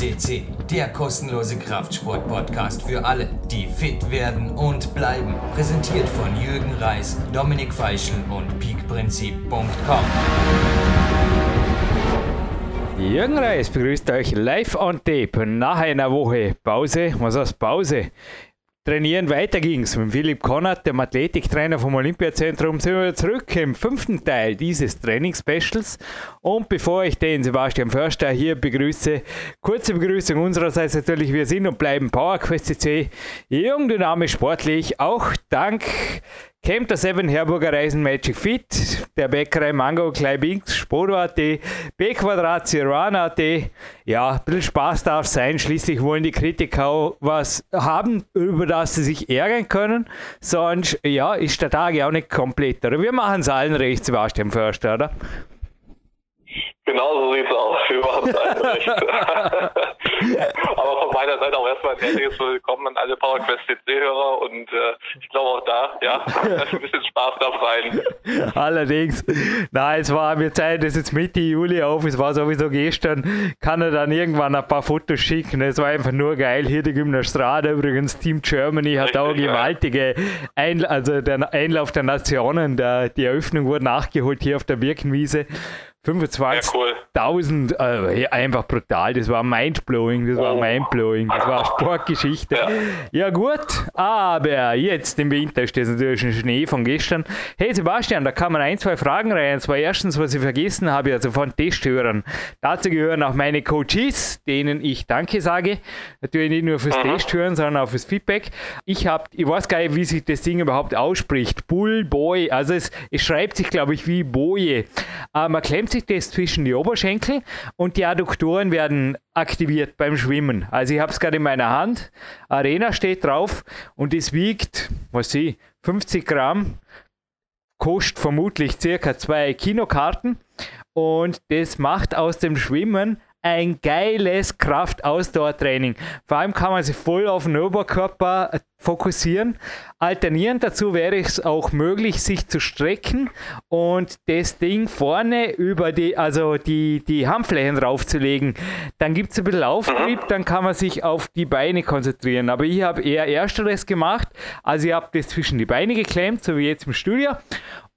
FCC, der kostenlose Kraftsport-Podcast für alle, die fit werden und bleiben. Präsentiert von Jürgen Reis, Dominik Feischl und peakprinzip.com. Jürgen Reis begrüßt euch live on tape nach einer Woche Pause. Was heißt Pause? Trainieren weiter ging's mit Philipp Konrad, dem Athletiktrainer vom Olympiazentrum. Sind wir zurück im fünften Teil dieses Trainingsspecials. Und bevor ich den Sebastian Förster hier begrüße, kurze Begrüßung unsererseits natürlich. Wir sind und bleiben PowerQuest CC, jung, dynamisch, sportlich. Auch dank Camp der 7 Herburger Reisen Magic Fit, der Bäckerei Mango Kleibinks, Sporo.at, B Quadrat Ciruana.at. Ja, ein bisschen Spaß darf sein. Schließlich wollen die Kritiker auch was haben, über das sie sich ärgern können. Sonst, ja, ist der Tag ja auch nicht komplett. Oder wir machen es allen recht, Sebastian Förster, oder? Genau so sieht es aus. Wir machen es recht. Aber von meiner Seite auch erstmal ein herzliches Willkommen an alle PowerQuest CC-Hörer und äh, ich glaube auch da, ja, ein bisschen Spaß darf sein. Allerdings, nein, es war, wir zeigen das jetzt Mitte Juli auf, es war sowieso gestern, kann er dann irgendwann ein paar Fotos schicken, es war einfach nur geil, hier die Gymnastrade übrigens, Team Germany hat Richtig, auch gewaltige, Einl also der Einlauf der Nationen, der, die Eröffnung wurde nachgeholt hier auf der Birkenwiese 25.000, ja, cool. äh, einfach brutal. Das war mindblowing, das war oh. mindblowing, das war Sportgeschichte. Ja. ja. gut, aber jetzt im Winter ist das natürlich ein Schnee von gestern. Hey Sebastian, da kann man ein, zwei Fragen rein. Und zwar erstens, was ich vergessen habe, also von Testhörern. Dazu gehören auch meine Coaches, denen ich Danke sage. Natürlich nicht nur fürs mhm. Testhören, sondern auch fürs Feedback. Ich habe, ich weiß gar nicht, wie sich das Ding überhaupt ausspricht. Bull Boy, also es, es schreibt sich, glaube ich, wie Boje. Aber man klemmt sich das zwischen die Oberschenkel und die Adduktoren werden aktiviert beim Schwimmen. Also ich habe es gerade in meiner Hand. Arena steht drauf und es wiegt, was ich, 50 Gramm, kostet vermutlich circa zwei Kinokarten und das macht aus dem Schwimmen ein geiles Kraft-Ausdauer-Training. Vor allem kann man sich voll auf den Oberkörper fokussieren. Alternierend dazu wäre es auch möglich, sich zu strecken und das Ding vorne über die, also die, die Handflächen draufzulegen. Dann gibt es ein bisschen Auftrieb, dann kann man sich auf die Beine konzentrieren. Aber ich habe eher ersteres gemacht. Also ich habe das zwischen die Beine geklemmt, so wie jetzt im Studio.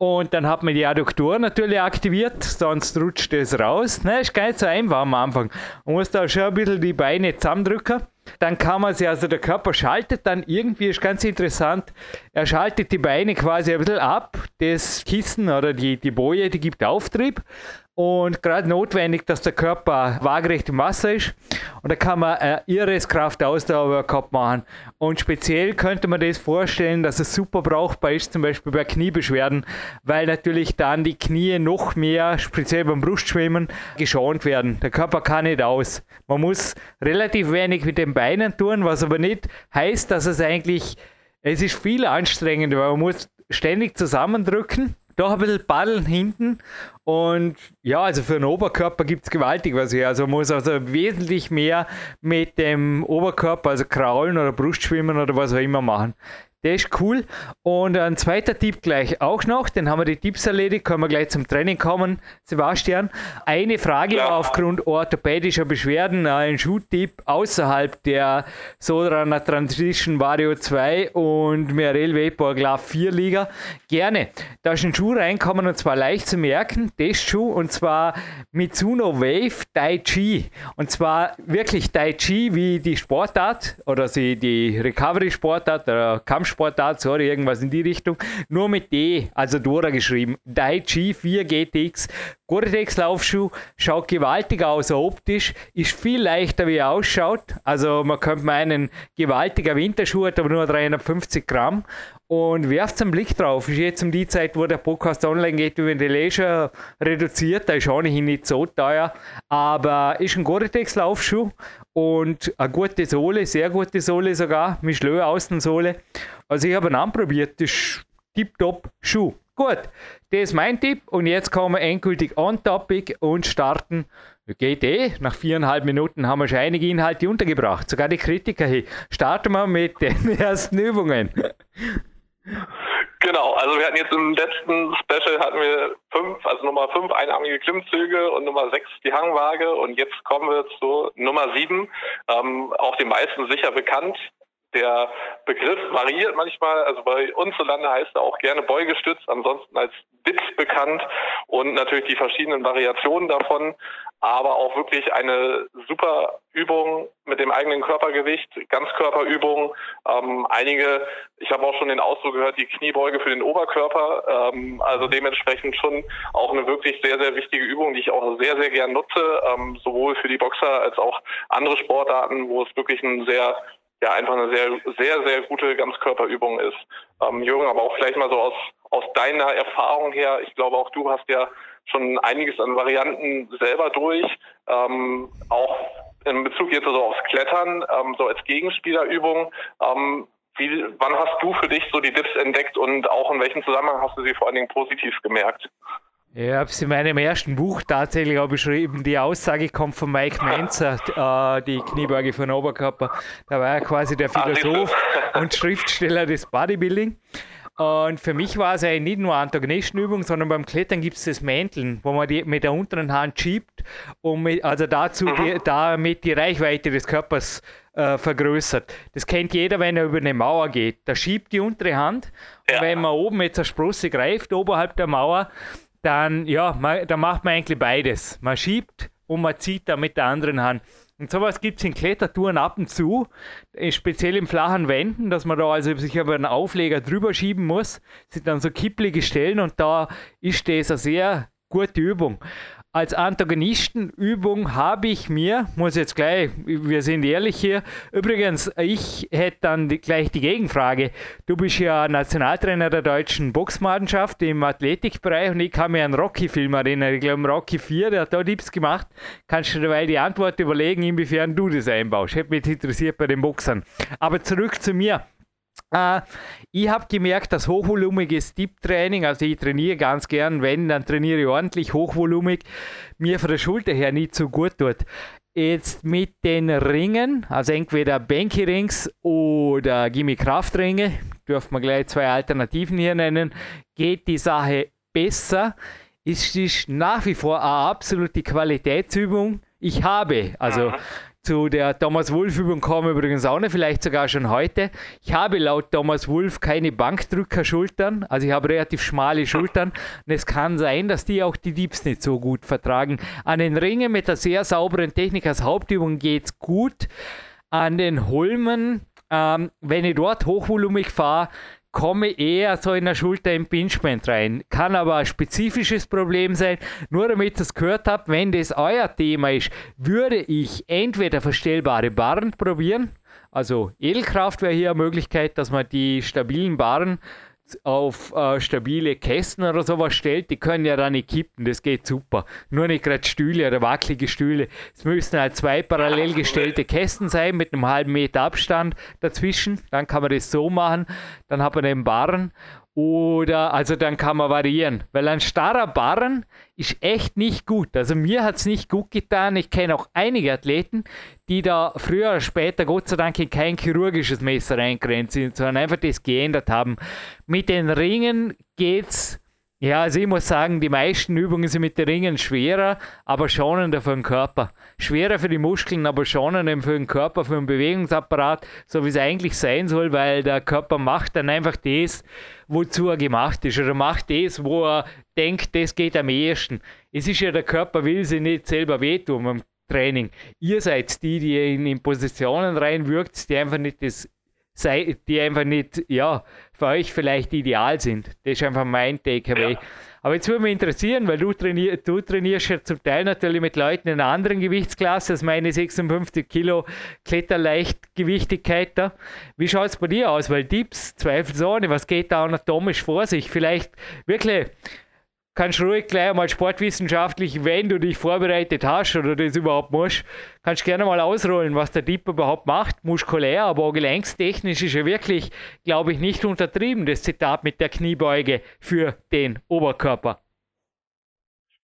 Und dann hat man die Adduktoren natürlich aktiviert, sonst rutscht es raus. Ne, ist gar nicht so einfach am Anfang. Man muss da schon ein bisschen die Beine zusammendrücken. Dann kann man sie, also der Körper schaltet dann irgendwie, ist ganz interessant, er schaltet die Beine quasi ein bisschen ab. Das Kissen oder die, die Boje, die gibt Auftrieb und gerade notwendig, dass der Körper waagerecht im Wasser ist. Und da kann man ein irres Kraftausdauer-Workout machen. Und speziell könnte man das vorstellen, dass es super brauchbar ist, zum Beispiel bei Kniebeschwerden, weil natürlich dann die Knie noch mehr, speziell beim Brustschwimmen, geschont werden. Der Körper kann nicht aus. Man muss relativ wenig mit den Beinen tun, was aber nicht heißt, dass es eigentlich, es ist viel anstrengender, weil man muss ständig zusammendrücken doch ein bisschen paddeln hinten. Und ja, also für den Oberkörper gibt es gewaltig was hier. Also man muss also wesentlich mehr mit dem Oberkörper, also Kraulen oder Brustschwimmen oder was auch immer machen. Der ist cool. Und ein zweiter Tipp gleich auch noch, den haben wir die Tipps erledigt, können wir gleich zum Training kommen, Sebastian. Eine Frage ja. aufgrund orthopädischer Beschwerden, ein Schuhtipp außerhalb der Sodrunner Transition Vario 2 und Merel Vapor Glove 4 Liga. Gerne. Da ist ein Schuh reinkommen und zwar leicht zu merken, Testschuh und zwar Mitsuno Wave Tai Chi. Und zwar wirklich Tai Chi wie die Sportart oder die Recovery Sportart oder Kampfsport Sportart, sorry, irgendwas in die Richtung. Nur mit D, also Dora geschrieben. Daichi 4 GTX. Gore-Tex Laufschuh schaut gewaltig aus optisch, ist viel leichter wie er ausschaut. Also man könnte meinen, gewaltiger Winterschuh hat aber nur 350 Gramm und werft einen Blick drauf. Ist jetzt um die Zeit, wo der Podcast online geht, über die Leisure reduziert. Da ist auch nicht so teuer, aber ist ein Gore-Tex Laufschuh und eine gute Sohle, sehr gute Sohle sogar, Michelin Außensohle. Also ich habe ihn anprobiert, das ist tipptopp Schuh. Gut, das ist mein Tipp und jetzt kommen wir endgültig on topic und starten. Geht eh, nach viereinhalb Minuten haben wir schon einige Inhalte untergebracht, sogar die Kritiker hier. Starten wir mit den ersten Übungen. Genau, Also wir hatten jetzt im letzten Special hatten wir fünf, also Nummer fünf einarmige Klimmzüge und Nummer sechs die Hangwaage und jetzt kommen wir zu Nummer sieben, ähm, auch den meisten sicher bekannt, der Begriff variiert manchmal. Also bei uns so Lande heißt er auch gerne beugestützt, ansonsten als Dips bekannt und natürlich die verschiedenen Variationen davon, aber auch wirklich eine super Übung mit dem eigenen Körpergewicht, Ganzkörperübung. Ähm, einige, ich habe auch schon den Ausdruck gehört, die Kniebeuge für den Oberkörper. Ähm, also dementsprechend schon auch eine wirklich sehr, sehr wichtige Übung, die ich auch sehr, sehr gern nutze, ähm, sowohl für die Boxer als auch andere Sportarten, wo es wirklich ein sehr ja einfach eine sehr, sehr, sehr gute Ganzkörperübung ist. Ähm, Jürgen, aber auch vielleicht mal so aus, aus deiner Erfahrung her, ich glaube auch du hast ja schon einiges an Varianten selber durch, ähm, auch in Bezug jetzt so aufs Klettern, ähm, so als Gegenspielerübung. Ähm, wie, wann hast du für dich so die Dips entdeckt und auch in welchem Zusammenhang hast du sie vor allen Dingen positiv gemerkt? Ich habe es in meinem ersten Buch tatsächlich auch beschrieben. Die Aussage kommt von Mike Menzer, äh, die Kniebeuge von Oberkörper. Da war er quasi der Philosoph und Schriftsteller des Bodybuilding. Und für mich war es eigentlich nicht nur Antagonistenübung, sondern beim Klettern gibt es das Mänteln, wo man die mit der unteren Hand schiebt, um mit, also dazu mhm. die, damit die Reichweite des Körpers äh, vergrößert. Das kennt jeder, wenn er über eine Mauer geht. Da schiebt die untere Hand ja. und wenn man oben mit der Sprosse greift, oberhalb der Mauer, dann, ja, man, dann macht man eigentlich beides. Man schiebt und man zieht da mit der anderen Hand. Und sowas gibt es in Klettertouren ab und zu, äh, speziell in flachen Wänden, dass man da also sich über einen Aufleger drüber schieben muss. Das sind dann so kipplige Stellen und da ist das eine sehr gute Übung als Antagonistenübung habe ich mir, muss jetzt gleich, wir sind ehrlich hier, übrigens, ich hätte dann die, gleich die Gegenfrage. Du bist ja Nationaltrainer der deutschen Boxmannschaft im Athletikbereich und ich kann mir an Rocky-Film erinnern. Ich glaube, Rocky 4, der hat da Tipps gemacht. Kannst du dabei die Antwort überlegen, inwiefern du das einbaust? Hätte mich interessiert bei den Boxern. Aber zurück zu mir. Uh, ich habe gemerkt, dass hochvolumiges Deep-Training, also ich trainiere ganz gern, wenn, dann trainiere ich ordentlich hochvolumig, mir von der Schulter her nicht so gut tut. Jetzt mit den Ringen, also entweder Banky Rings oder Gimme Kraftringe, dürfen wir gleich zwei Alternativen hier nennen, geht die Sache besser. Es ist nach wie vor eine absolute Qualitätsübung. Ich habe, also zu der Thomas Wolf-Übung kommen übrigens auch noch, vielleicht sogar schon heute. Ich habe laut Thomas Wolf keine Bankdrückerschultern, also ich habe relativ schmale Schultern und es kann sein, dass die auch die Dips nicht so gut vertragen. An den Ringen mit der sehr sauberen Technik als Hauptübung geht es gut. An den Holmen, ähm, wenn ich dort hochvolumig fahre, komme eher so in der Schulter Impingement rein. Kann aber ein spezifisches Problem sein. Nur damit ihr es gehört habt, wenn das euer Thema ist, würde ich entweder verstellbare Barren probieren. Also Edelkraft wäre hier eine Möglichkeit, dass man die stabilen Barren auf äh, stabile Kästen oder sowas stellt, die können ja dann nicht kippen, das geht super. Nur nicht gerade Stühle oder wackelige Stühle. Es müssen halt zwei parallel gestellte Kästen sein mit einem halben Meter Abstand dazwischen. Dann kann man das so machen. Dann hat man den Barren oder, also dann kann man variieren. Weil ein starrer Barren ist echt nicht gut. Also mir hat es nicht gut getan. Ich kenne auch einige Athleten, die da früher oder später, Gott sei Dank, in kein chirurgisches Messer reingerannt sind, sondern einfach das geändert haben. Mit den Ringen geht's ja, also ich muss sagen, die meisten Übungen sind mit den Ringen schwerer, aber schonender für den Körper. Schwerer für die Muskeln, aber schonender für den Körper, für den Bewegungsapparat, so wie es eigentlich sein soll, weil der Körper macht dann einfach das, wozu er gemacht ist. Oder macht das, wo er denkt, das geht am ehesten. Es ist ja, der Körper will sich nicht selber wehtun beim Training. Ihr seid die, die in Positionen reinwirkt, die einfach nicht das sei, die einfach nicht, ja, für euch vielleicht ideal sind. Das ist einfach mein Takeaway. Ja. Aber jetzt würde mich interessieren, weil du, trainier, du trainierst ja zum Teil natürlich mit Leuten in einer anderen Gewichtsklasse als meine 56 Kilo Kletterleichtgewichtigkeit da. Wie schaut es bei dir aus? Weil Dips, zweifelsohne, was geht da anatomisch vor sich? Vielleicht wirklich kannst ruhig gleich mal sportwissenschaftlich, wenn du dich vorbereitet hast oder das überhaupt musst, kannst du gerne mal ausrollen, was der Dip überhaupt macht, muskulär, aber auch gelenkstechnisch ist er wirklich, glaube ich, nicht untertrieben, das Zitat mit der Kniebeuge für den Oberkörper.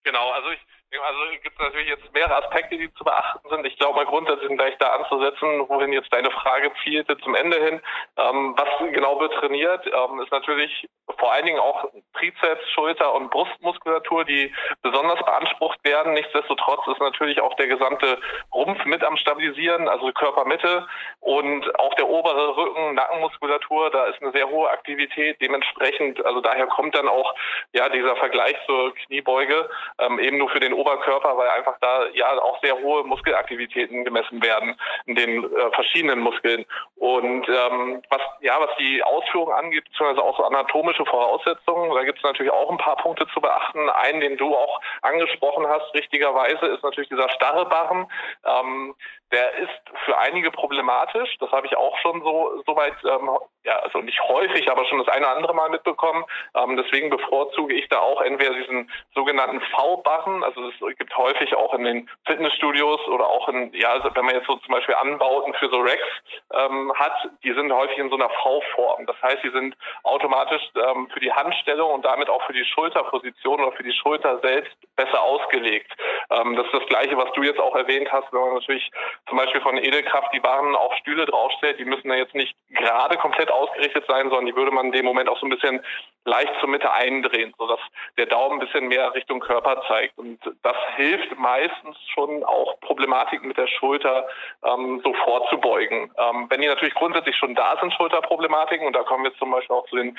Genau, also ich also gibt es natürlich jetzt mehrere Aspekte, die zu beachten sind. Ich glaube mal grundsätzlich gleich da anzusetzen, wohin jetzt deine Frage zielte zum Ende hin. Ähm, was genau wird trainiert, ähm, ist natürlich vor allen Dingen auch Trizeps, Schulter und Brustmuskulatur, die besonders beansprucht werden. Nichtsdestotrotz ist natürlich auch der gesamte Rumpf mit am Stabilisieren, also Körpermitte und auch der obere Rücken, Nackenmuskulatur, da ist eine sehr hohe Aktivität. Dementsprechend, also daher kommt dann auch ja dieser Vergleich zur Kniebeuge ähm, eben nur für den Oberkörper, weil einfach da ja auch sehr hohe Muskelaktivitäten gemessen werden in den äh, verschiedenen Muskeln. Und ähm, was ja was die Ausführung angeht, beziehungsweise auch so anatomische Voraussetzungen, da gibt es natürlich auch ein paar Punkte zu beachten. Einen, den du auch angesprochen hast, richtigerweise, ist natürlich dieser starre Barren. Ähm, der ist für einige problematisch. Das habe ich auch schon so soweit, ähm, ja, also nicht häufig, aber schon das eine oder andere Mal mitbekommen. Ähm, deswegen bevorzuge ich da auch entweder diesen sogenannten V-Barren, also es gibt häufig auch in den Fitnessstudios oder auch in, ja, also wenn man jetzt so zum Beispiel Anbauten für so Racks ähm, hat, die sind häufig in so einer V-Form. Das heißt, die sind automatisch ähm, für die Handstellung und damit auch für die Schulterposition oder für die Schulter selbst besser ausgelegt. Ähm, das ist das Gleiche, was du jetzt auch erwähnt hast, wenn man natürlich zum Beispiel von Edelkraft die Waren auf Stühle draufstellt, die müssen ja jetzt nicht gerade komplett ausgerichtet sein, sondern die würde man in dem Moment auch so ein bisschen leicht zur Mitte eindrehen, sodass der Daumen ein bisschen mehr Richtung Körper zeigt. Und das hilft meistens schon auch Problematiken mit der Schulter ähm, so vorzubeugen. Ähm, wenn die natürlich grundsätzlich schon da sind, Schulterproblematiken, und da kommen wir zum Beispiel auch zu den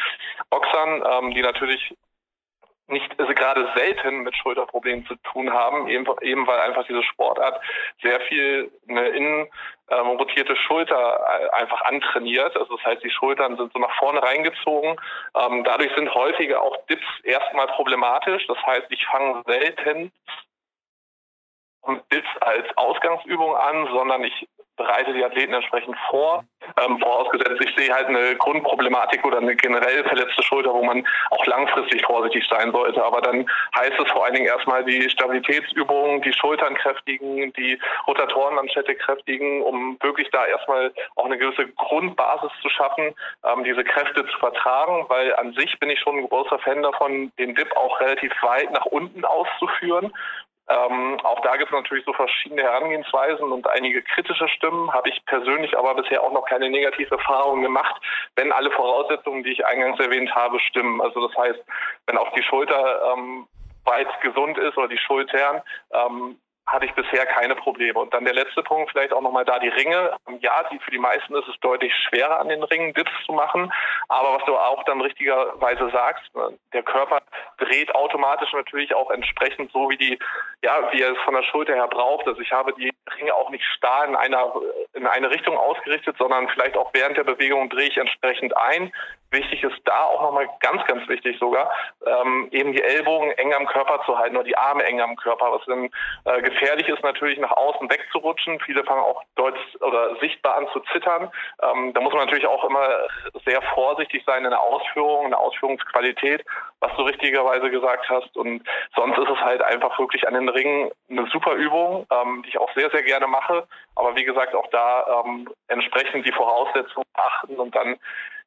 Boxern, ähm, die natürlich nicht also gerade selten mit Schulterproblemen zu tun haben, eben, eben weil einfach diese Sportart sehr viel eine innen ähm, rotierte Schulter äh, einfach antrainiert. Also das heißt, die Schultern sind so nach vorne reingezogen. Ähm, dadurch sind häufige auch Dips erstmal problematisch. Das heißt, ich fange selten Dips als Ausgangsübung an, sondern ich bereite die Athleten entsprechend vor. Ähm, vorausgesetzt, ich sehe halt eine Grundproblematik oder eine generell verletzte Schulter, wo man auch langfristig vorsichtig sein sollte. Aber dann heißt es vor allen Dingen erstmal die Stabilitätsübungen, die Schultern kräftigen, die Rotatorenmanschette kräftigen, um wirklich da erstmal auch eine gewisse Grundbasis zu schaffen, ähm, diese Kräfte zu vertragen, weil an sich bin ich schon ein großer Fan davon, den Dip auch relativ weit nach unten auszuführen ähm, auch da gibt es natürlich so verschiedene Herangehensweisen und einige kritische Stimmen. Habe ich persönlich aber bisher auch noch keine negative Erfahrung gemacht, wenn alle Voraussetzungen, die ich eingangs erwähnt habe, stimmen. Also das heißt, wenn auch die Schulter ähm, weit gesund ist oder die Schultern, ähm, hatte ich bisher keine Probleme. Und dann der letzte Punkt, vielleicht auch nochmal da die Ringe. Ja, die, für die meisten ist es deutlich schwerer an den Ringen Dips zu machen. Aber was du auch dann richtigerweise sagst, ne, der Körper dreht automatisch natürlich auch entsprechend so, wie die, ja, wie er es von der Schulter her braucht. Also ich habe die Ringe auch nicht starr in einer, in eine Richtung ausgerichtet, sondern vielleicht auch während der Bewegung drehe ich entsprechend ein. Wichtig ist da auch nochmal ganz, ganz wichtig sogar, ähm, eben die Ellbogen eng am Körper zu halten oder die Arme eng am Körper, was dann äh, gefährlich ist natürlich nach außen wegzurutschen. Viele fangen auch deutlich oder sichtbar an zu zittern. Ähm, da muss man natürlich auch immer sehr vorsichtig sein in der Ausführung, in der Ausführungsqualität, was du richtigerweise gesagt hast. Und sonst ist es halt einfach wirklich an den Ringen eine super Übung, ähm, die ich auch sehr, sehr gerne mache. Aber wie gesagt, auch da ähm, entsprechend die Voraussetzungen achten und dann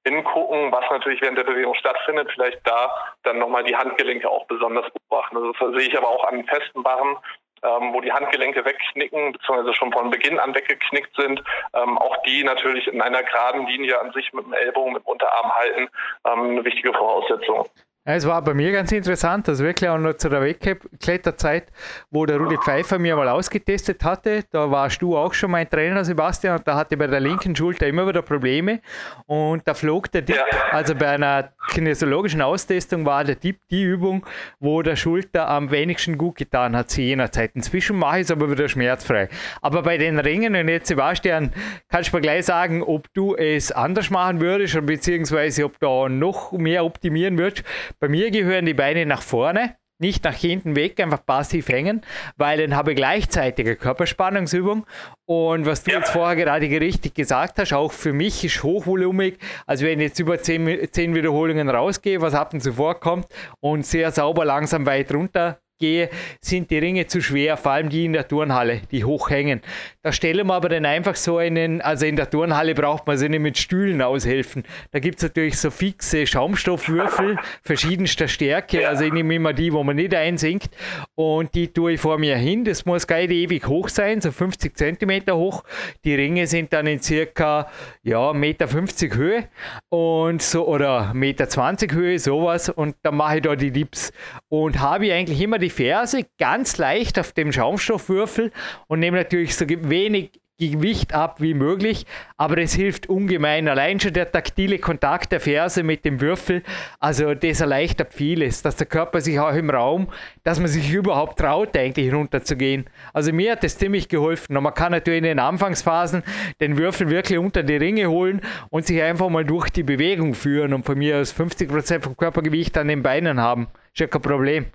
hingucken, was natürlich während der Bewegung stattfindet, vielleicht da dann nochmal die Handgelenke auch besonders beobachten. Also das sehe ich aber auch an festen Barren, ähm, wo die Handgelenke wegknicken, beziehungsweise schon von Beginn an weggeknickt sind. Ähm, auch die natürlich in einer geraden Linie an sich mit dem Ellbogen, mit dem Unterarm halten, ähm, eine wichtige Voraussetzung. Es war bei mir ganz interessant, also wirklich auch noch zu der Wegkletterzeit, wo der Rudi Pfeiffer mir mal ausgetestet hatte. Da warst du auch schon mein Trainer, Sebastian, und da hatte bei der linken Schulter immer wieder Probleme. Und da flog der Dip, also bei einer kinesiologischen Austestung war der Dip die Übung, wo der Schulter am wenigsten gut getan hat zu jener Zeit. Inzwischen mache ich es aber wieder schmerzfrei. Aber bei den Ringen, und jetzt Sebastian, kannst du mir gleich sagen, ob du es anders machen würdest, beziehungsweise ob du noch mehr optimieren würdest bei mir gehören die Beine nach vorne, nicht nach hinten weg, einfach passiv hängen, weil dann habe ich gleichzeitig eine Körperspannungsübung. Und was du ja. jetzt vorher gerade richtig gesagt hast, auch für mich ist hochvolumig, also wenn ich jetzt über 10, 10 Wiederholungen rausgehe, was ab und zu vorkommt, und sehr sauber langsam weit runter gehe, sind die Ringe zu schwer, vor allem die in der Turnhalle, die hochhängen. Da stellen wir aber dann einfach so einen, also in der Turnhalle braucht man sie nicht mit Stühlen aushelfen. Da gibt es natürlich so fixe Schaumstoffwürfel verschiedenster Stärke, also ich nehme immer die, wo man nicht einsinkt und die tue ich vor mir hin. Das muss nicht ewig hoch sein, so 50 cm hoch. Die Ringe sind dann in circa ja, 1,50 Meter Höhe und so oder 1,20 Meter Höhe, sowas. Und dann mache ich da die Dips und habe eigentlich immer die Ferse ganz leicht auf dem Schaumstoffwürfel und nehme natürlich so wenig Gewicht ab wie möglich, aber es hilft ungemein. Allein schon der taktile Kontakt der Ferse mit dem Würfel, also das erleichtert vieles, dass der Körper sich auch im Raum, dass man sich überhaupt traut, eigentlich runterzugehen. Also mir hat das ziemlich geholfen. Und man kann natürlich in den Anfangsphasen den Würfel wirklich unter die Ringe holen und sich einfach mal durch die Bewegung führen und von mir aus 50% vom Körpergewicht an den Beinen haben. Ist ja kein Problem.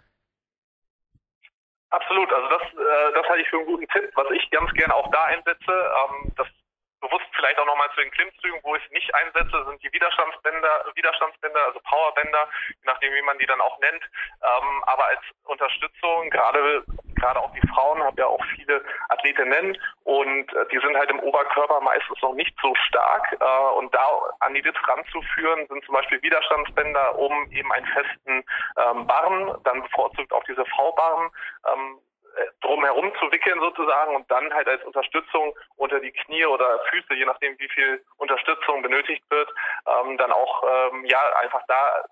Absolut, also das, äh, das halte ich für einen guten Tipp. Was ich ganz gerne auch da einsetze, ähm, das bewusst vielleicht auch nochmal zu den Klimmzügen, wo ich es nicht einsetze, sind die Widerstandsbänder, Widerstandsbänder, also Powerbänder, je nachdem wie man die dann auch nennt. Ähm, aber als Unterstützung, gerade gerade auch die Frauen, haben ja auch viele Athletinnen und äh, die sind halt im Oberkörper meistens noch nicht so stark. Äh, und da an die Dips ranzuführen, sind zum Beispiel Widerstandsbänder um eben einen festen ähm, Barren, dann bevorzugt auch diese V-Barren, ähm, drum herum zu wickeln sozusagen und dann halt als Unterstützung unter die Knie oder Füße, je nachdem wie viel Unterstützung benötigt wird, ähm, dann auch ähm, ja einfach da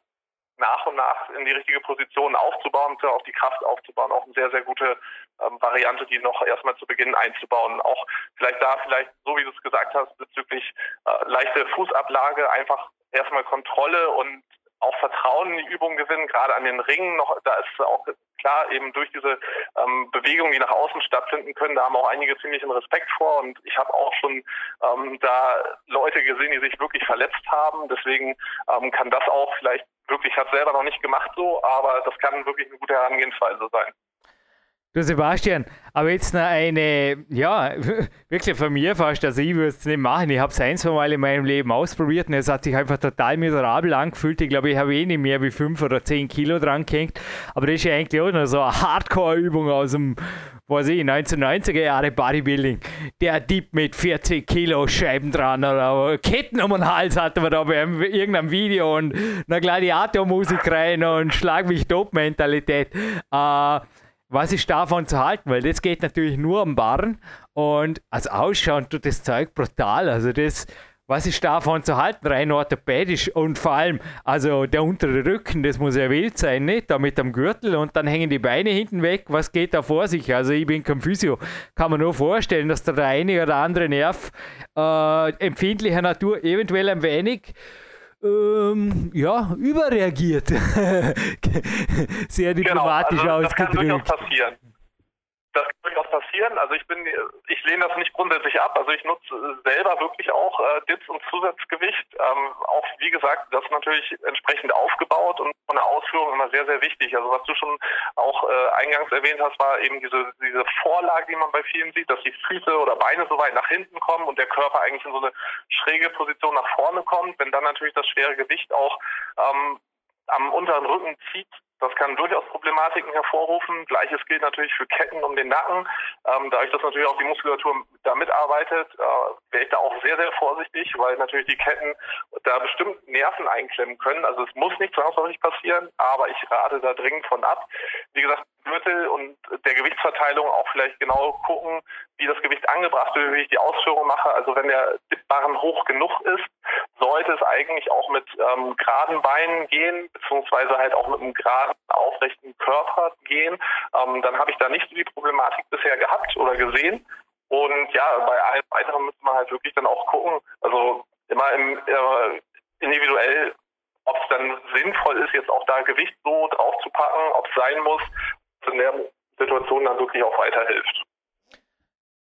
nach und nach in die richtige Position aufzubauen, auf die Kraft aufzubauen. Auch eine sehr, sehr gute ähm, Variante, die noch erstmal zu Beginn einzubauen. Auch vielleicht da, vielleicht, so wie du es gesagt hast, bezüglich äh, leichte Fußablage, einfach erstmal Kontrolle und auch Vertrauen in die Übung gewinnen, gerade an den Ringen noch, da ist auch klar, eben durch diese ähm, Bewegungen, die nach außen stattfinden können, da haben auch einige ziemlichen Respekt vor und ich habe auch schon ähm, da Leute gesehen, die sich wirklich verletzt haben. Deswegen ähm, kann das auch vielleicht wirklich, hat selber noch nicht gemacht so, aber das kann wirklich eine gute Herangehensweise sein. Du Sebastian, aber jetzt noch eine, ja, wirklich von mir fast, also ich würde es nicht machen. Ich habe es ein, zwei Mal in meinem Leben ausprobiert und es hat sich einfach total miserabel angefühlt. Ich glaube, ich habe eh nicht mehr wie 5 oder 10 Kilo dran gehängt. Aber das ist ja eigentlich auch noch so eine Hardcore-Übung aus dem, weiß ich, 1990er Jahre Bodybuilding. Der Dieb mit 40 Kilo Scheiben dran oder Ketten um den Hals hatte man da bei irgendeinem Video und eine Gladiatormusik rein und Schlag mich Top-Mentalität. Äh, was ist davon zu halten? Weil das geht natürlich nur am Barren und als Ausschauen tut das Zeug brutal. Also das, was ist davon zu halten? Rein orthopädisch und vor allem, also der untere Rücken, das muss ja wild sein, nicht? Da mit dem Gürtel und dann hängen die Beine hinten weg. Was geht da vor sich? Also ich bin kein Physio. Kann man nur vorstellen, dass da der eine oder andere Nerv äh, empfindlicher Natur eventuell ein wenig ähm, ja, überreagiert. Sehr diplomatisch genau, also ausgedrückt. Das kann durchaus passieren. Das kann durchaus passieren. Also ich bin, ich lehne das nicht grundsätzlich ab. Also ich nutze selber wirklich auch äh, Dips und Zusatzgewicht. Ähm, auch wie gesagt, das natürlich entsprechend aufgebaut und von der Ausführung immer sehr, sehr wichtig. Also was du schon auch äh, eingangs erwähnt hast, war eben diese, diese Vorlage, die man bei vielen sieht, dass die Füße oder Beine so weit nach hinten kommen und der Körper eigentlich in so eine schräge Position nach vorne kommt. Wenn dann natürlich das schwere Gewicht auch ähm, am unteren Rücken zieht, das kann durchaus Problematiken hervorrufen. Gleiches gilt natürlich für Ketten um den Nacken. Ähm, dadurch, dass natürlich auch die Muskulatur da mitarbeitet, äh, wäre ich da auch sehr, sehr vorsichtig, weil natürlich die Ketten da bestimmt Nerven einklemmen können. Also es muss nicht zwangsläufig passieren, aber ich rate da dringend von ab. Wie gesagt, Gürtel und der Gewichtsverteilung auch vielleicht genau gucken, wie das Gewicht angebracht wird, wie ich die Ausführung mache. Also wenn der Dipbarren hoch genug ist, sollte es eigentlich auch mit ähm, geraden Beinen gehen, beziehungsweise halt auch mit einem geraden, aufrechten Körper gehen. Ähm, dann habe ich da nicht so die Problematik bisher gehabt oder gesehen. Und ja, bei allen weiteren müsste man halt wirklich dann auch gucken, also immer im, äh, individuell, ob es dann sinnvoll ist, jetzt auch da Gewicht so drauf zu packen, ob es sein muss, in der Situation dann wirklich auch weiterhilft.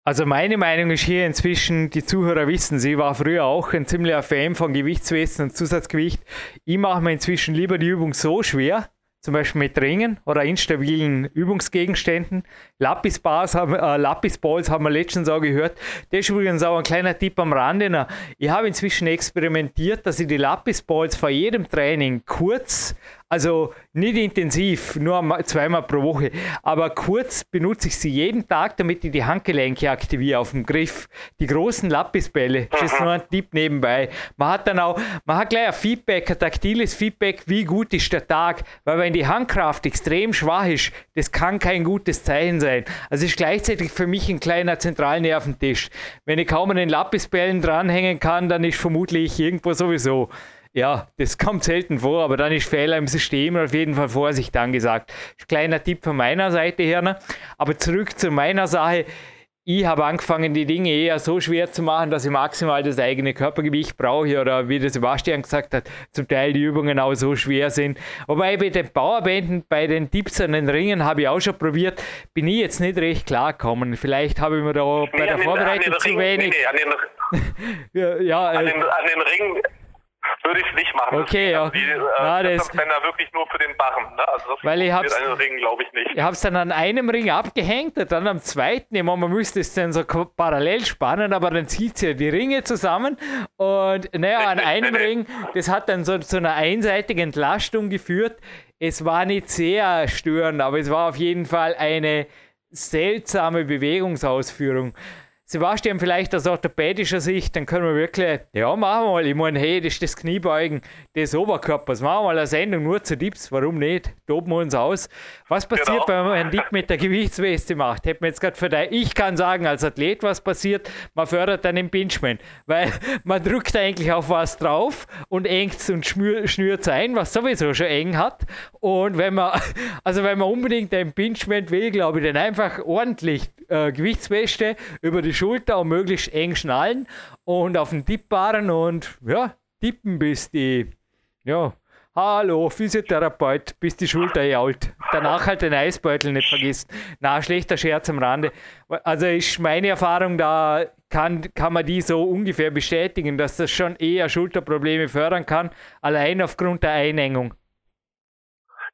Also meine Meinung ist hier inzwischen, die Zuhörer wissen, sie war früher auch ein ziemlicher Fan von Gewichtswesen und Zusatzgewicht. Ich mache mir inzwischen lieber die Übung so schwer, zum Beispiel mit Ringen oder instabilen Übungsgegenständen. Lapisballs haben, äh, Lapisballs haben wir letztens auch gehört. Das ist übrigens auch ein kleiner Tipp am Rande. Ich habe inzwischen experimentiert, dass ich die Lapisballs vor jedem Training kurz Also nicht intensiv, nur zweimal pro Woche. Aber kurz benutze ich sie jeden Tag, damit ich die Handgelenke aktiviere auf dem Griff. Die großen Lappisbälle. Das ist nur ein Tipp nebenbei. Man hat dann auch, man hat gleich ein Feedback, ein taktiles Feedback, wie gut ist der Tag. Weil wenn die Handkraft extrem schwach ist, das kann kein gutes Zeichen sein. Also ist gleichzeitig für mich ein kleiner Zentralnerventisch. Wenn ich kaum an den Lappisbällen dranhängen kann, dann ist vermutlich irgendwo sowieso ja, das kommt selten vor, aber dann ist Fehler im System auf jeden Fall Vorsicht angesagt. Kleiner Tipp von meiner Seite her. Ne? Aber zurück zu meiner Sache. Ich habe angefangen, die Dinge eher so schwer zu machen, dass ich maximal das eigene Körpergewicht brauche oder wie der Sebastian gesagt hat, zum Teil die Übungen auch so schwer sind. Wobei bei den Powerbänden, bei den Tipps an den Ringen habe ich auch schon probiert, bin ich jetzt nicht recht klar gekommen. Vielleicht habe ich mir da bei der Vorbereitung zu wenig. Ja, an, den, an den Ringen würde ich es nicht machen. Okay, ja. Die, äh, Na, das Bänder wirklich nur für den Barren. Ne? Also das weil ich hab's, einen Ring, glaube ich nicht. Ich habe es dann an einem Ring abgehängt und dann am zweiten. Ich meine, man müsste es dann so parallel spannen, aber dann zieht ja die Ringe zusammen und naja, an einem Ring, das hat dann so zu einer einseitigen Entlastung geführt. Es war nicht sehr störend, aber es war auf jeden Fall eine seltsame Bewegungsausführung. Sebastian, vielleicht aus orthopädischer Sicht, dann können wir wirklich, ja, machen wir mal. Ich meine, hey, das ist das Kniebeugen des Oberkörpers. Machen wir mal eine Sendung nur zu Dips. Warum nicht? Toben wir uns aus. Was passiert, genau. wenn man einen Dip mit der Gewichtsweste macht? Hätte mir jetzt gerade für dich, ich kann sagen, als Athlet, was passiert, man fördert dann den Pinchman. Weil man drückt eigentlich auf was drauf und engt und schnürt es ein, was sowieso schon eng hat. Und wenn man, also wenn man unbedingt einen Pinchman will, glaube ich, dann einfach ordentlich äh, Gewichtsweste über die Schulter und möglichst eng schnallen und auf den Tippbaren und ja, tippen bis die, ja, hallo, Physiotherapeut, bis die Schulter jault. Danach halt den Eisbeutel nicht vergessen. Na, schlechter Scherz am Rande. Also ist meine Erfahrung, da kann, kann man die so ungefähr bestätigen, dass das schon eher Schulterprobleme fördern kann, allein aufgrund der Einengung.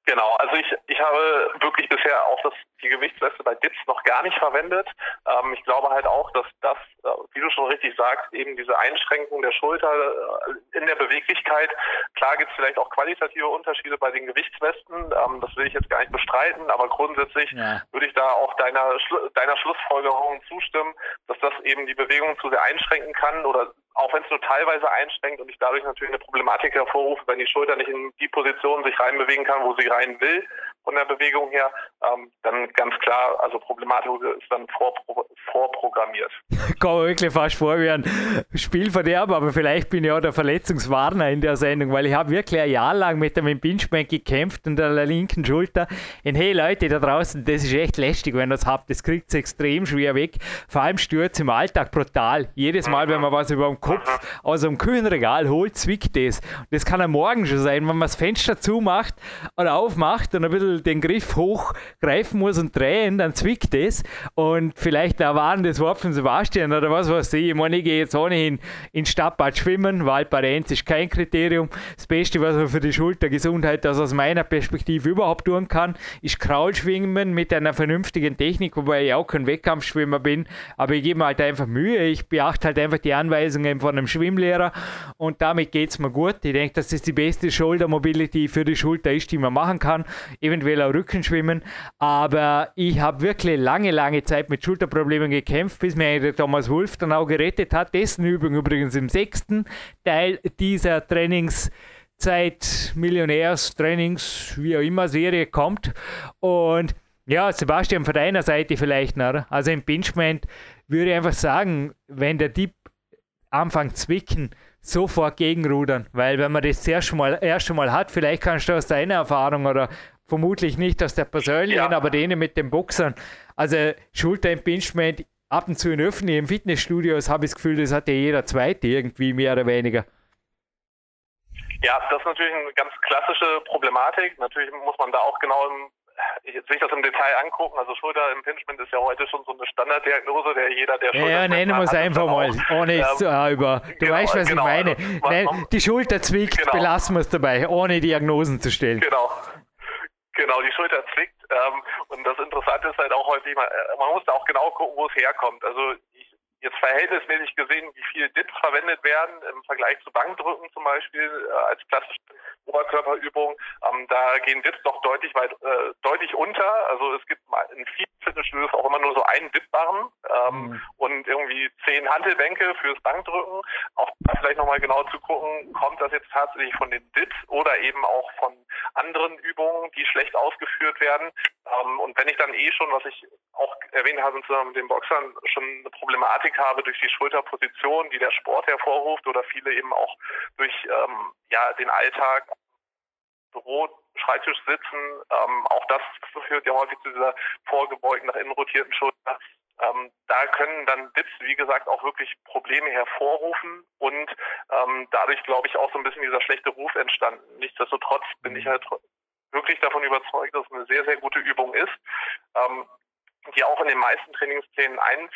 Genau, also ich, ich habe wirklich bisher auch das, die Gewichtsweste bei Dips noch gar nicht verwendet. Ähm, ich glaube halt auch, dass das, äh, wie du schon richtig sagst, eben diese Einschränkung der Schulter äh, in der Beweglichkeit, klar gibt es vielleicht auch qualitative Unterschiede bei den Gewichtswesten, ähm, das will ich jetzt gar nicht bestreiten, aber grundsätzlich ja. würde ich da auch deiner, deiner Schlussfolgerung zustimmen, dass das eben die Bewegung zu sehr einschränken kann oder auch wenn es nur teilweise einschränkt und ich dadurch natürlich eine Problematik hervorrufe, wenn die Schulter nicht in die Position sich reinbewegen kann, wo sie rein will von der Bewegung her, ähm, dann ganz klar, also Problematik ist dann vorpro vorprogrammiert. Kann man wirklich fast vor wie ein Spielverderber, aber vielleicht bin ich auch der Verletzungswarner in der Sendung, weil ich habe wirklich ein Jahr lang mit dem Impingement gekämpft und der linken Schulter. Und hey Leute da draußen, das ist echt lästig, wenn ihr das habt. Das kriegt es extrem schwer weg. Vor allem stört es im Alltag brutal. Jedes Mal, wenn man was über dem Kopf aus einem Küchenregal holt, zwickt das. das kann am Morgen schon sein, wenn man das Fenster zumacht oder aufmacht und ein bisschen den Griff hochgreifen muss und drehen, dann zwickt das. Und vielleicht da waren das Wort von Sebastian oder was weiß ich. Ich meine, ich gehe jetzt ohnehin in Stadtbad schwimmen, weil ist kein Kriterium. Das Beste, was man für die Schultergesundheit, das aus meiner Perspektive überhaupt tun kann, ist Kraulschwimmen mit einer vernünftigen Technik, wobei ich auch kein Wettkampfschwimmer bin. Aber ich gebe mir halt einfach Mühe. Ich beachte halt einfach die Anweisungen von einem Schwimmlehrer und damit geht es mir gut. Ich denke, dass das die beste Shoulder Mobility für die Schulter ist, die man machen kann. Eventuell auch Rückenschwimmen. Aber ich habe wirklich lange, lange Zeit mit Schulterproblemen gekämpft, bis mir der Thomas Wolf dann auch gerettet hat. Dessen Übung übrigens im sechsten Teil dieser Trainings. Zeit Millionärstrainings, wie auch immer, Serie kommt. Und ja, Sebastian, von deiner Seite vielleicht noch. Also im Pinchment würde ich einfach sagen, wenn der Tipp Anfang zwicken, sofort gegenrudern. Weil wenn man das das erste Mal, erste Mal hat, vielleicht kannst du aus deiner Erfahrung oder vermutlich nicht aus der persönlichen, ja. aber denen mit den Boxern. Also Schulter-Impingement ab und zu in öffentlichen Fitnessstudios habe ich das Gefühl, das hat ja jeder Zweite irgendwie mehr oder weniger. Ja, das ist natürlich eine ganz klassische Problematik. Natürlich muss man da auch genau im sich das im Detail angucken, also Schulterimpingement ist ja heute schon so eine Standarddiagnose, der jeder, der Schulter Ja, nennen wir es einfach mal, ohne es ähm, über. Du genau, weißt, was genau, ich meine. Also, Nein, die Schulter zwickt, genau. belassen wir es dabei, ohne Diagnosen zu stellen. Genau. Genau, die Schulter zwickt. Ähm, und das Interessante ist halt auch häufig, man, man muss da auch genau gucken, wo es herkommt. Also ich jetzt verhältnismäßig gesehen, wie viel Dips verwendet werden im Vergleich zu Bankdrücken zum Beispiel äh, als klassische Oberkörperübung. Ähm, da gehen Dips doch deutlich weit, äh, deutlich unter. Also es gibt mal in vielen Fitnessstudios auch immer nur so einen Dip-Barren ähm, mhm. und irgendwie zehn Handelbänke fürs Bankdrücken. Auch da vielleicht nochmal genau zu gucken, kommt das jetzt tatsächlich von den Dips oder eben auch von anderen Übungen, die schlecht ausgeführt werden. Ähm, und wenn ich dann eh schon, was ich auch erwähnt habe zusammen mit den Boxern, schon eine Problematik habe durch die Schulterposition, die der Sport hervorruft oder viele eben auch durch ähm, ja den Alltag Büro, Schreibtisch sitzen. Ähm, auch das führt ja häufig zu dieser vorgebeugten, nach innen rotierten Schulter. Ähm, da können dann Dips, wie gesagt, auch wirklich Probleme hervorrufen und ähm, dadurch, glaube ich, auch so ein bisschen dieser schlechte Ruf entstanden. Nichtsdestotrotz bin ich halt wirklich davon überzeugt, dass es eine sehr, sehr gute Übung ist, ähm, die auch in den meisten Trainingsplänen ein,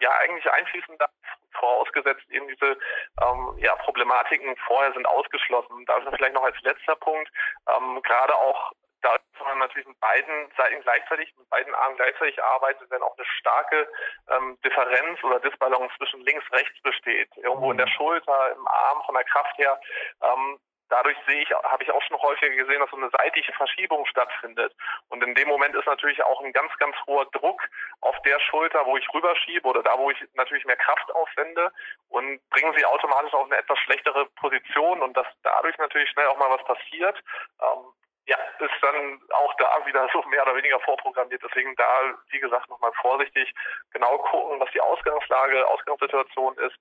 ja eigentlich einfließen darf, vorausgesetzt eben diese ähm, ja, Problematiken vorher sind ausgeschlossen. Da ist vielleicht noch als letzter Punkt, ähm, gerade auch da man natürlich mit beiden Seiten gleichzeitig, mit beiden Armen gleichzeitig arbeitet, wenn auch eine starke ähm, Differenz oder Disbalance zwischen links, rechts besteht. Irgendwo in der mhm. Schulter, im Arm, von der Kraft her, ähm, dadurch sehe ich, habe ich auch schon häufiger gesehen, dass so eine seitliche Verschiebung stattfindet. Und in dem Moment ist natürlich auch ein ganz, ganz hoher Druck auf der Schulter, wo ich rüberschiebe oder da, wo ich natürlich mehr Kraft aufwende und bringen sie automatisch auf eine etwas schlechtere Position und dass dadurch natürlich schnell auch mal was passiert. Ähm, ja, ist dann auch da wieder so mehr oder weniger vorprogrammiert. Deswegen da, wie gesagt, nochmal vorsichtig genau gucken, was die Ausgangslage, Ausgangssituation ist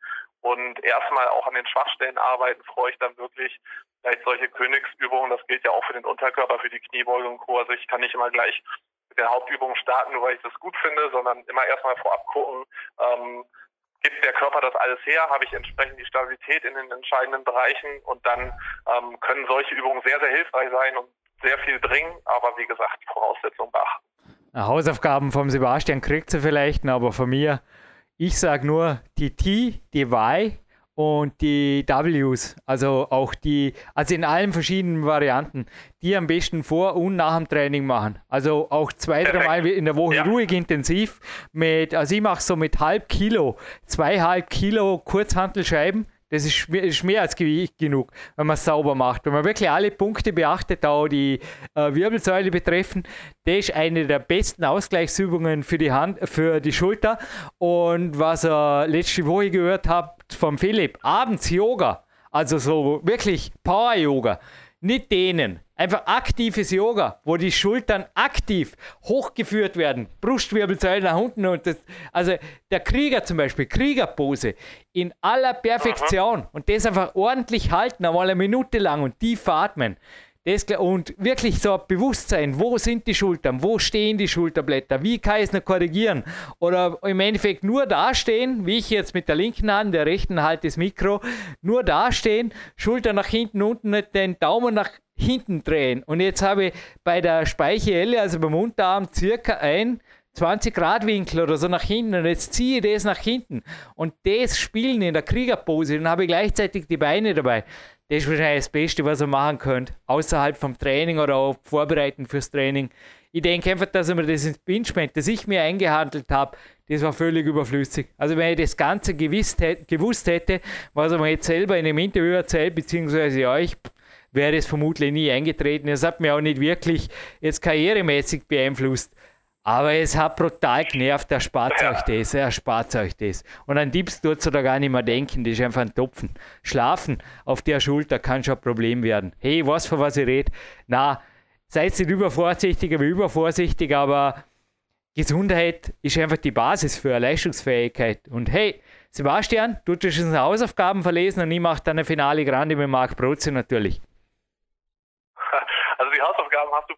und erstmal auch an den Schwachstellen arbeiten, freue ich dann wirklich vielleicht solche Königsübungen. Das gilt ja auch für den Unterkörper, für die Kniebeuge und Co. Also ich kann nicht immer gleich mit der Hauptübung starten, nur weil ich das gut finde, sondern immer erstmal vorab gucken, ähm, gibt der Körper das alles her, habe ich entsprechend die Stabilität in den entscheidenden Bereichen und dann ähm, können solche Übungen sehr, sehr hilfreich sein und sehr viel bringen, aber wie gesagt, Voraussetzungen beachten. Hausaufgaben vom Sebastian kriegt sie vielleicht, aber von mir, ich sage nur die T, die Y und die Ws, also auch die, also in allen verschiedenen Varianten, die am besten vor und nach dem Training machen. Also auch zwei, dreimal in der Woche ja. ruhig intensiv mit, also ich mache so mit halb Kilo, zweieinhalb Kilo Kurzhantelscheiben das ist, ist mehr als genug, wenn man es sauber macht. Wenn man wirklich alle Punkte beachtet, auch die äh, Wirbelsäule betreffen, das ist eine der besten Ausgleichsübungen für die Hand, für die Schulter. Und was ihr äh, letzte Woche gehört habt vom Philipp, abends Yoga, also so wirklich Power-Yoga, nicht dehnen. Einfach aktives Yoga, wo die Schultern aktiv hochgeführt werden, Brustwirbelsäule nach unten und das, also der Krieger zum Beispiel, Kriegerpose in aller Perfektion Aha. und das einfach ordentlich halten, einmal eine Minute lang und tief atmen. Das, und wirklich so ein Bewusstsein, wo sind die Schultern, wo stehen die Schulterblätter, wie kann ich es noch korrigieren? Oder im Endeffekt nur dastehen, wie ich jetzt mit der linken Hand, der rechten halt das Mikro, nur dastehen, Schulter nach hinten, unten den Daumen nach hinten drehen. Und jetzt habe ich bei der Speicheelle, also beim Unterarm, circa ein 20 Grad Winkel oder so nach hinten und jetzt ziehe ich das nach hinten und das Spielen in der Kriegerpose, dann habe ich gleichzeitig die Beine dabei. Das ist wahrscheinlich das Beste, was ihr machen könnt, außerhalb vom Training oder auch vorbereiten fürs Training. Ich denke einfach, dass ich mir das Instrument, das ich mir eingehandelt habe, das war völlig überflüssig. Also wenn ich das Ganze gewusst hätte, was er mir jetzt selber in einem Interview erzählt, beziehungsweise euch, wäre das vermutlich nie eingetreten. Es hat mich auch nicht wirklich jetzt karrieremäßig beeinflusst. Aber es hat brutal genervt, er spart euch das, er spart euch das. Und an Tipps tut da gar nicht mehr denken, das ist einfach ein Topfen. Schlafen auf der Schulter kann schon ein Problem werden. Hey, weiß, von was ich rede. Na, seid nicht übervorsichtig, aber übervorsichtig, aber Gesundheit ist einfach die Basis für eine Leistungsfähigkeit. Und hey, Sebastian, du hast schon Hausaufgaben verlesen und ich mache dann eine Finale Grande mit Marc Broze natürlich. Also die Hausaufgaben hast du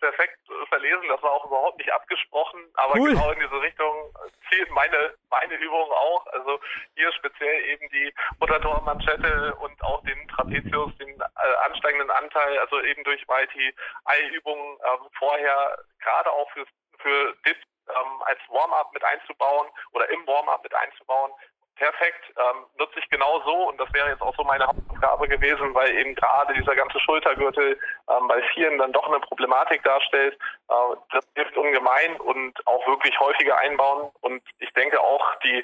verlesen, das war auch überhaupt nicht abgesprochen, aber cool. genau in diese Richtung zielt meine, meine Übung auch. Also hier speziell eben die Rotatormanschette und auch den Trapezius, den äh, ansteigenden Anteil, also eben durch YT-Ei-Übungen ähm, vorher, gerade auch für, für Dip ähm, als Warm-up mit einzubauen oder im Warm-up mit einzubauen, perfekt, ähm, nutze ich genau so und das wäre jetzt auch so meine Hauptaufgabe gewesen, weil eben gerade dieser ganze Schultergürtel ähm, bei vielen dann doch eine Problematik darstellt. Äh, das hilft ungemein und auch wirklich häufiger einbauen und ich denke auch die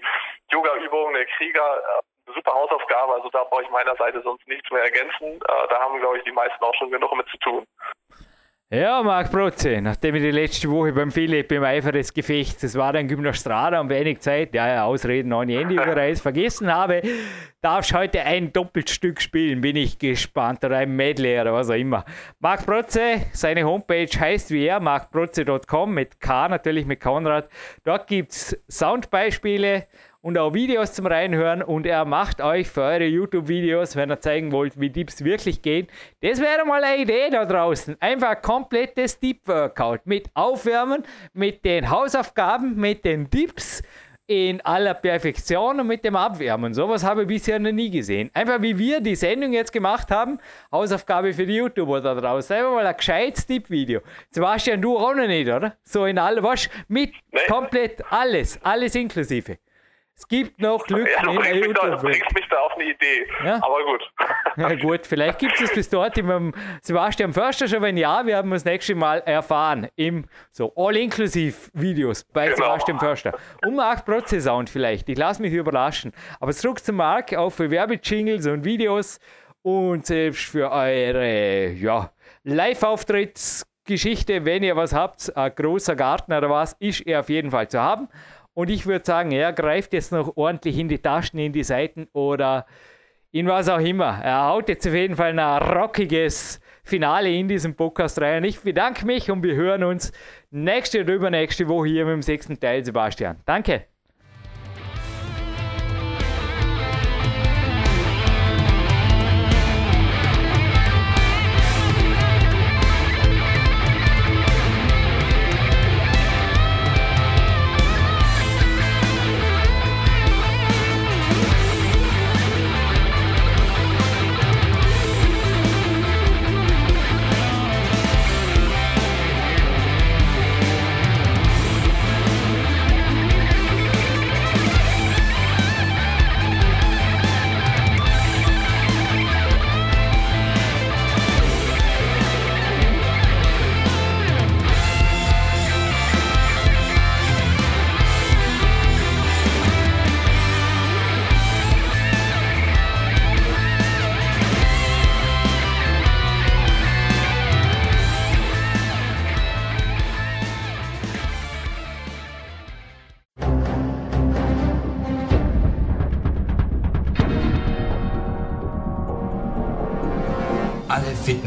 Yoga-Übungen der Krieger äh, super Hausaufgabe, also da brauche ich meiner Seite sonst nichts mehr ergänzen. Äh, da haben, glaube ich, die meisten auch schon genug mit zu tun. Ja, Marc Protze, nachdem ich die letzte Woche beim Philipp im Eifer des Gefechts, das war dann Gymnastrada und wenig Zeit, ja, ja, Ausreden ohne Ende überreis vergessen habe, darfst du heute ein Doppelstück spielen, bin ich gespannt, oder ein Medley oder was auch immer. Marc Protze, seine Homepage heißt wie er, markprotze.com mit K natürlich, mit Konrad. Dort gibt es Soundbeispiele, und auch Videos zum Reinhören und er macht euch für eure YouTube-Videos, wenn ihr zeigen wollt, wie Dips wirklich gehen. Das wäre mal eine Idee da draußen. Einfach komplettes Dip-Workout mit Aufwärmen, mit den Hausaufgaben, mit den Dips in aller Perfektion und mit dem Abwärmen. Sowas habe ich bisher noch nie gesehen. Einfach wie wir die Sendung jetzt gemacht haben, Hausaufgabe für die YouTuber da draußen. Einfach mal ein gescheites Tipp-Video. Sebastian, du auch noch nicht, oder? So in allem, was? Mit komplett alles, alles inklusive. Es gibt noch Glück ja, du bringst, mich da, bringst mich da auf eine Idee. Ja? Aber gut. Ja gut, vielleicht gibt es bis dort im Sebastian Förster schon. Wenn ja, wir haben das nächste Mal erfahren im so All-Inklusiv-Videos bei genau. Sebastian Förster. Um 8 Sound vielleicht. Ich lasse mich überraschen. Aber zurück zum Marc, auch für Werbejingles und Videos und selbst für eure ja, Live-Auftrittsgeschichte, wenn ihr was habt, ein großer Garten oder was, ist er auf jeden Fall zu haben. Und ich würde sagen, er greift jetzt noch ordentlich in die Taschen, in die Seiten oder in was auch immer. Er haut jetzt auf jeden Fall ein rockiges Finale in diesem Podcast rein. Ich bedanke mich und wir hören uns nächste oder übernächste Woche hier mit dem sechsten Teil, Sebastian. Danke.